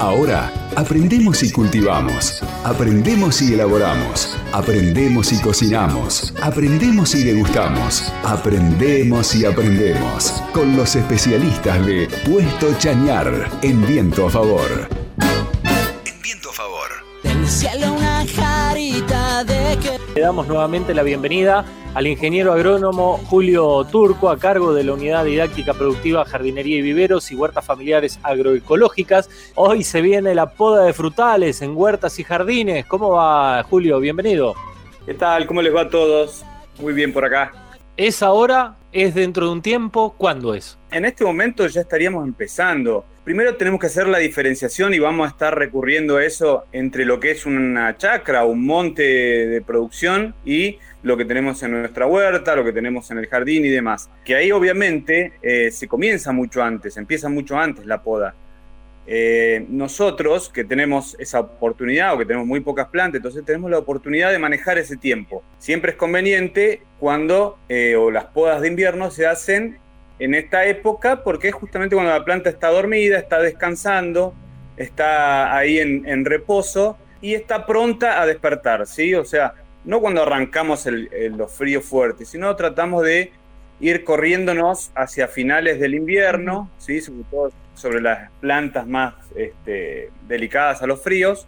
Ahora, aprendemos y cultivamos. Aprendemos y elaboramos. Aprendemos y cocinamos. Aprendemos y degustamos. Aprendemos y aprendemos. Con los especialistas de Puesto Chañar en Viento a Favor. En Viento a Favor. Le damos nuevamente la bienvenida al ingeniero agrónomo Julio Turco a cargo de la Unidad Didáctica Productiva Jardinería y Viveros y Huertas Familiares Agroecológicas. Hoy se viene la poda de frutales en huertas y jardines. ¿Cómo va Julio? Bienvenido. ¿Qué tal? ¿Cómo les va a todos? Muy bien por acá. ¿Es ahora? ¿Es dentro de un tiempo? ¿Cuándo es? En este momento ya estaríamos empezando. Primero tenemos que hacer la diferenciación y vamos a estar recurriendo a eso entre lo que es una chacra, un monte de producción y lo que tenemos en nuestra huerta, lo que tenemos en el jardín y demás. Que ahí obviamente eh, se comienza mucho antes, empieza mucho antes la poda. Eh, nosotros que tenemos esa oportunidad o que tenemos muy pocas plantas, entonces tenemos la oportunidad de manejar ese tiempo. Siempre es conveniente cuando eh, o las podas de invierno se hacen en esta época porque es justamente cuando la planta está dormida, está descansando, está ahí en, reposo y está pronta a despertar, ¿sí? O sea, no cuando arrancamos los fríos fuertes, sino tratamos de ir corriéndonos hacia finales del invierno, ¿sí? sobre todo sobre las plantas más este, delicadas a los fríos,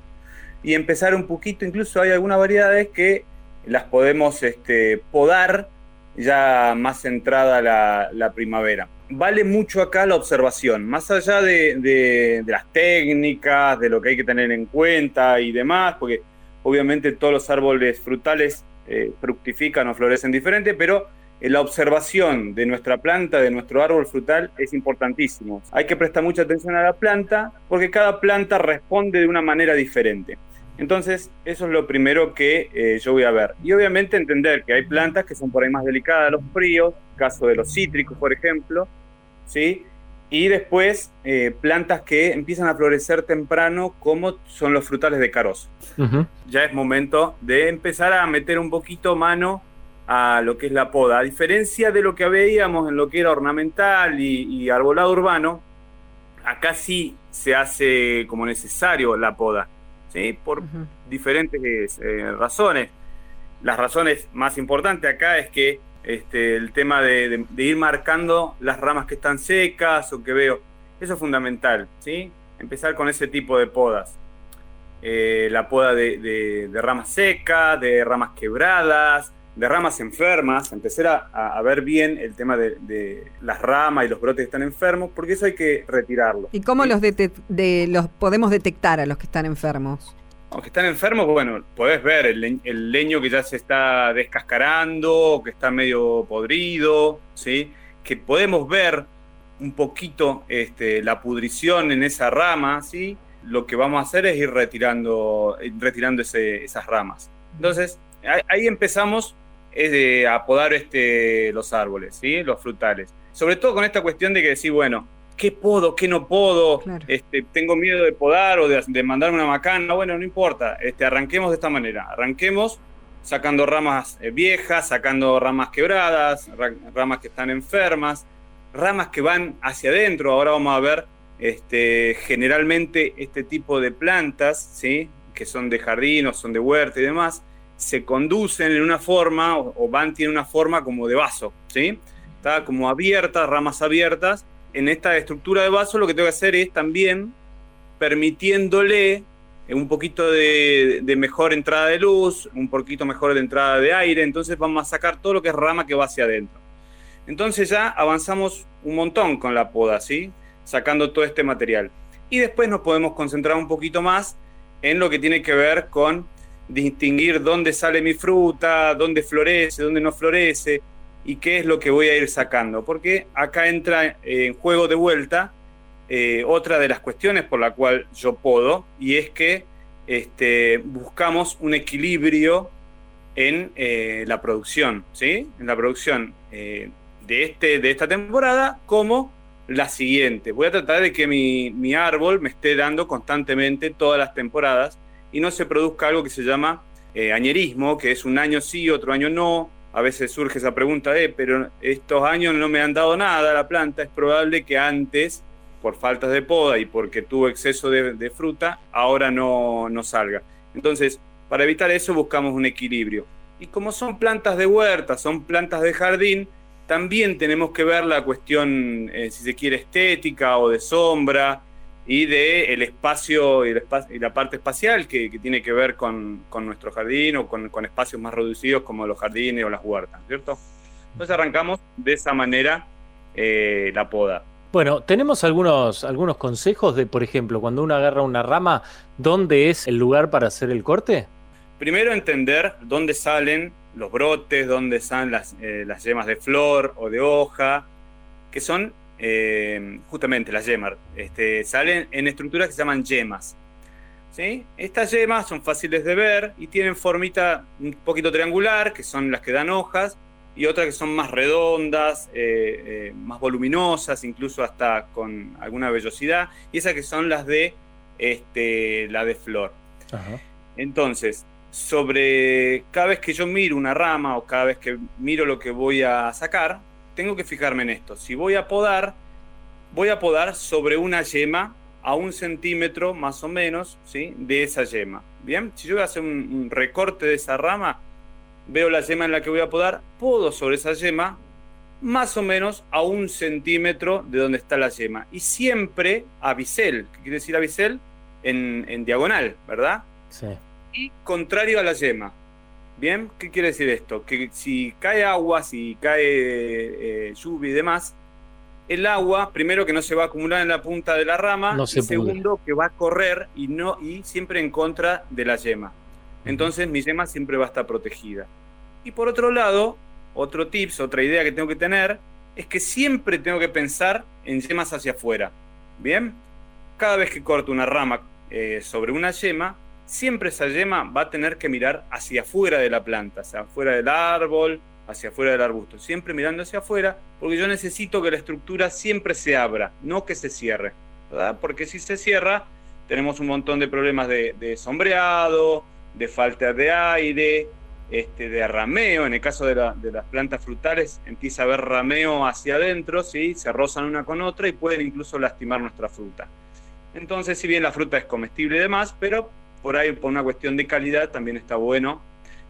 y empezar un poquito, incluso hay algunas variedades que las podemos este, podar ya más centrada la, primavera. Vale mucho acá la observación, más allá de, las técnicas, de lo que hay que tener en cuenta y demás, porque obviamente todos los árboles frutales eh, fructifican o florecen diferente, pero la observación de nuestra planta, de nuestro árbol frutal, es importantísimo. Hay que prestar mucha atención a la planta porque cada planta responde de una manera diferente. Entonces, eso es lo primero que eh, yo voy a ver. Y obviamente entender que hay plantas que son por ahí más delicadas a los fríos, caso de los cítricos, por ejemplo, ¿sí? Y después eh, plantas que empiezan a florecer temprano, como son los frutales de carozo. Ya es momento de empezar a meter un poquito mano a lo que es la poda. A diferencia de lo que veíamos en lo que era ornamental y, arbolado urbano, acá sí se hace como necesario la poda. ¿sí? por diferentes eh, razones. Las razones más importantes acá es que este, el tema de, ir marcando las ramas que están secas o que veo, eso es fundamental, ¿sí? Empezar con ese tipo de podas. Eh, la poda de, ramas secas, de ramas quebradas, de ramas enfermas, empezar a, ver bien el tema de, las ramas y los brotes que están enfermos, porque eso hay que retirarlo. ¿Y cómo los, de, los podemos detectar a los que están enfermos? Los que están enfermos, bueno, podés ver el, leño que ya se está descascarando, que está medio podrido, ¿sí? que podemos ver un poquito este, la pudrición en esa rama, ¿sí? lo que vamos a hacer es ir retirando, retirando esas ramas. Entonces, ahí empezamos es de apodar este, los árboles, ¿sí? los frutales. Sobre todo con esta cuestión de que decir, bueno, ¿qué puedo, qué no puedo? Este, tengo miedo de podar o de, de mandarme una macana. Bueno, no importa, este, arranquemos de esta manera. Arranquemos sacando ramas eh, viejas, sacando ramas quebradas, ramas que están enfermas, ramas que van hacia adentro. Ahora vamos a ver este, generalmente este tipo de plantas, ¿sí? que son de jardín o son de huerta y demás, se conducen en una forma, o, van, tienen una forma como de vaso, ¿sí? Está como abiertas, ramas abiertas. En esta estructura de vaso lo que tengo que hacer es también permitiéndole un poquito de, mejor entrada de luz, un poquito mejor de entrada de aire, entonces vamos a sacar todo lo que es rama que va hacia adentro. Entonces ya avanzamos un montón con la poda, ¿sí? Sacando todo este material. Y después nos podemos concentrar un poquito más en lo que tiene que ver con distinguir dónde sale mi fruta, dónde florece, dónde no florece y qué es lo que voy a ir sacando. Porque acá entra en juego de vuelta eh, otra de las cuestiones por la cual yo puedo y es que este, buscamos un equilibrio en eh, la producción, ¿sí? En la producción eh, de, este, de esta temporada como la siguiente. Voy a tratar de que mi, mi árbol me esté dando constantemente todas las temporadas y no se produzca algo que se llama eh, añerismo, que es un año sí, otro año no. A veces surge esa pregunta de, pero estos años no me han dado nada a la planta, es probable que antes por faltas de poda y porque tuvo exceso de, fruta, ahora no, no salga. Entonces, para evitar eso buscamos un equilibrio. Y como son plantas de huerta, son plantas de jardín, también tenemos que ver la cuestión, eh, si se quiere, estética o de sombra y de el espacio y, la parte espacial que, tiene que ver con, nuestro jardín o con, espacios más reducidos como los jardines o las huertas, ¿cierto? Entonces arrancamos de esa manera eh, la poda. Bueno, tenemos algunos, algunos consejos de, por ejemplo, cuando uno agarra una rama, ¿dónde es el lugar para hacer el corte? Primero entender dónde salen los brotes, dónde salen las, eh, las yemas de flor o de hoja, que son eh, justamente las yemas. Este, salen en estructuras que se llaman yemas. ¿sí? Estas yemas son fáciles de ver y tienen formita un poquito triangular, que son las que dan hojas, y otras que son más redondas, eh, más voluminosas, incluso hasta con alguna vellosidad, y esas que son las de, este, la de flor. Entonces, sobre cada vez que yo miro una rama o cada vez que miro lo que voy a sacar, tengo que fijarme en esto. Si voy a podar, voy a podar sobre una yema a un centímetro más o menos ¿sí? de esa yema. Bien, si yo voy a hacer un, recorte de esa rama, veo la yema en la que voy a podar, podo sobre esa yema más o menos a un centímetro de donde está la yema. Y siempre a bisel, ¿qué quiere decir a bisel? En, en diagonal, ¿verdad? Sí y contrario a la yema. ¿Bien? ¿Qué quiere decir esto? Que si cae agua, si cae eh, lluvia y demás, el agua, primero que no se va a acumular en la punta de la rama, y segundo que va a correr y, no, y siempre en contra de la yema. Entonces mi yema siempre va a estar protegida. Y por otro lado, otro tips, otra idea que tengo que tener, es que siempre tengo que pensar en yemas hacia afuera. ¿Bien? Cada vez que corto una rama eh, sobre una yema, siempre esa yema va a tener que mirar hacia afuera de la planta, hacia afuera del árbol, hacia afuera del arbusto, siempre mirando hacia afuera, porque yo necesito que la estructura siempre se abra, no que se cierre, ¿verdad? Porque si se cierra, tenemos un montón de problemas de, sombreado, de falta de aire, este, de rameo, en el caso de, las plantas frutales empieza a haber rameo hacia adentro, ¿sí? se rozan una con otra y pueden incluso lastimar nuestra fruta. Entonces, si bien la fruta es comestible y demás, pero por ahí por una cuestión de calidad también está bueno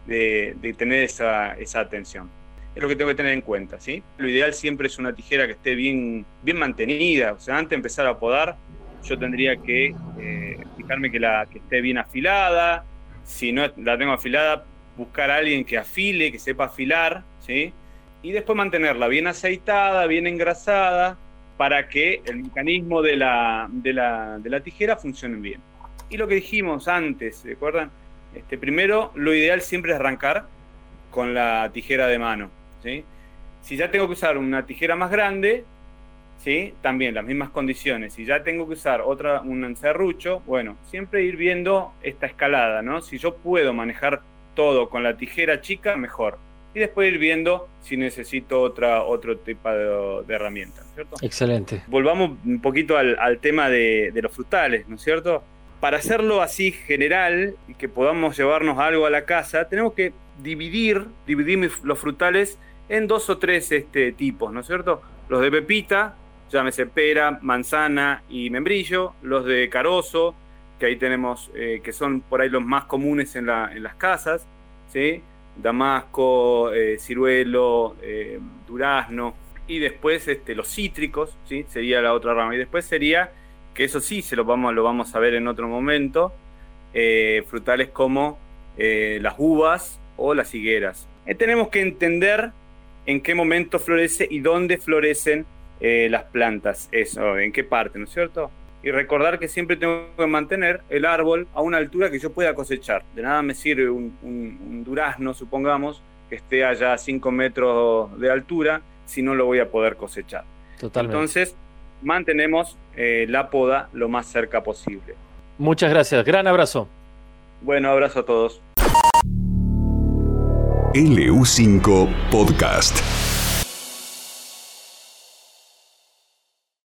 de, tener esa, atención. Es lo que tengo que tener en cuenta, ¿sí? Lo ideal siempre es una tijera que esté bien, bien mantenida, o sea, antes de empezar a podar, yo tendría que eh, fijarme que, la, que esté bien afilada, si no la tengo afilada, buscar a alguien que afile, que sepa afilar, ¿sí? Y después mantenerla bien aceitada, bien engrasada, para que el mecanismo de la, de la, de la tijera funcione bien. Y lo que dijimos antes, ¿se acuerdan? Este, primero, lo ideal siempre es arrancar con la tijera de mano. ¿sí? Si ya tengo que usar una tijera más grande, ¿sí? también las mismas condiciones. Si ya tengo que usar otra, un serrucho, bueno, siempre ir viendo esta escalada, ¿no? Si yo puedo manejar todo con la tijera chica, mejor. Y después ir viendo si necesito otra, otro tipo de, herramienta, ¿cierto? Excelente. Volvamos un poquito al, tema de, de, los frutales, ¿no es cierto? Para hacerlo así general y que podamos llevarnos algo a la casa, tenemos que dividir, dividir los frutales en dos o tres este, tipos, ¿no es cierto? Los de pepita, llámese pera, manzana y membrillo, los de carozo, que ahí tenemos, eh, que son por ahí los más comunes en, las casas, ¿sí? Damasco, eh, ciruelo, eh, durazno, y después este, los cítricos, ¿sí? Sería la otra rama, y después sería que eso sí se lo vamos, lo vamos a ver en otro momento, eh, frutales como eh, las uvas o las higueras. Eh, tenemos que entender en qué momento florece y dónde florecen las plantas, eso, en qué parte, ¿no es cierto? Y recordar que siempre tengo que mantener el árbol a una altura que yo pueda cosechar. De nada me sirve un, durazno, supongamos, que esté allá a 5 metros de altura, si no lo voy a poder cosechar. Totalmente. Entonces, mantenemos eh, la poda lo más cerca posible. Muchas gracias, gran abrazo. Bueno, abrazo a todos. LU5 Podcast.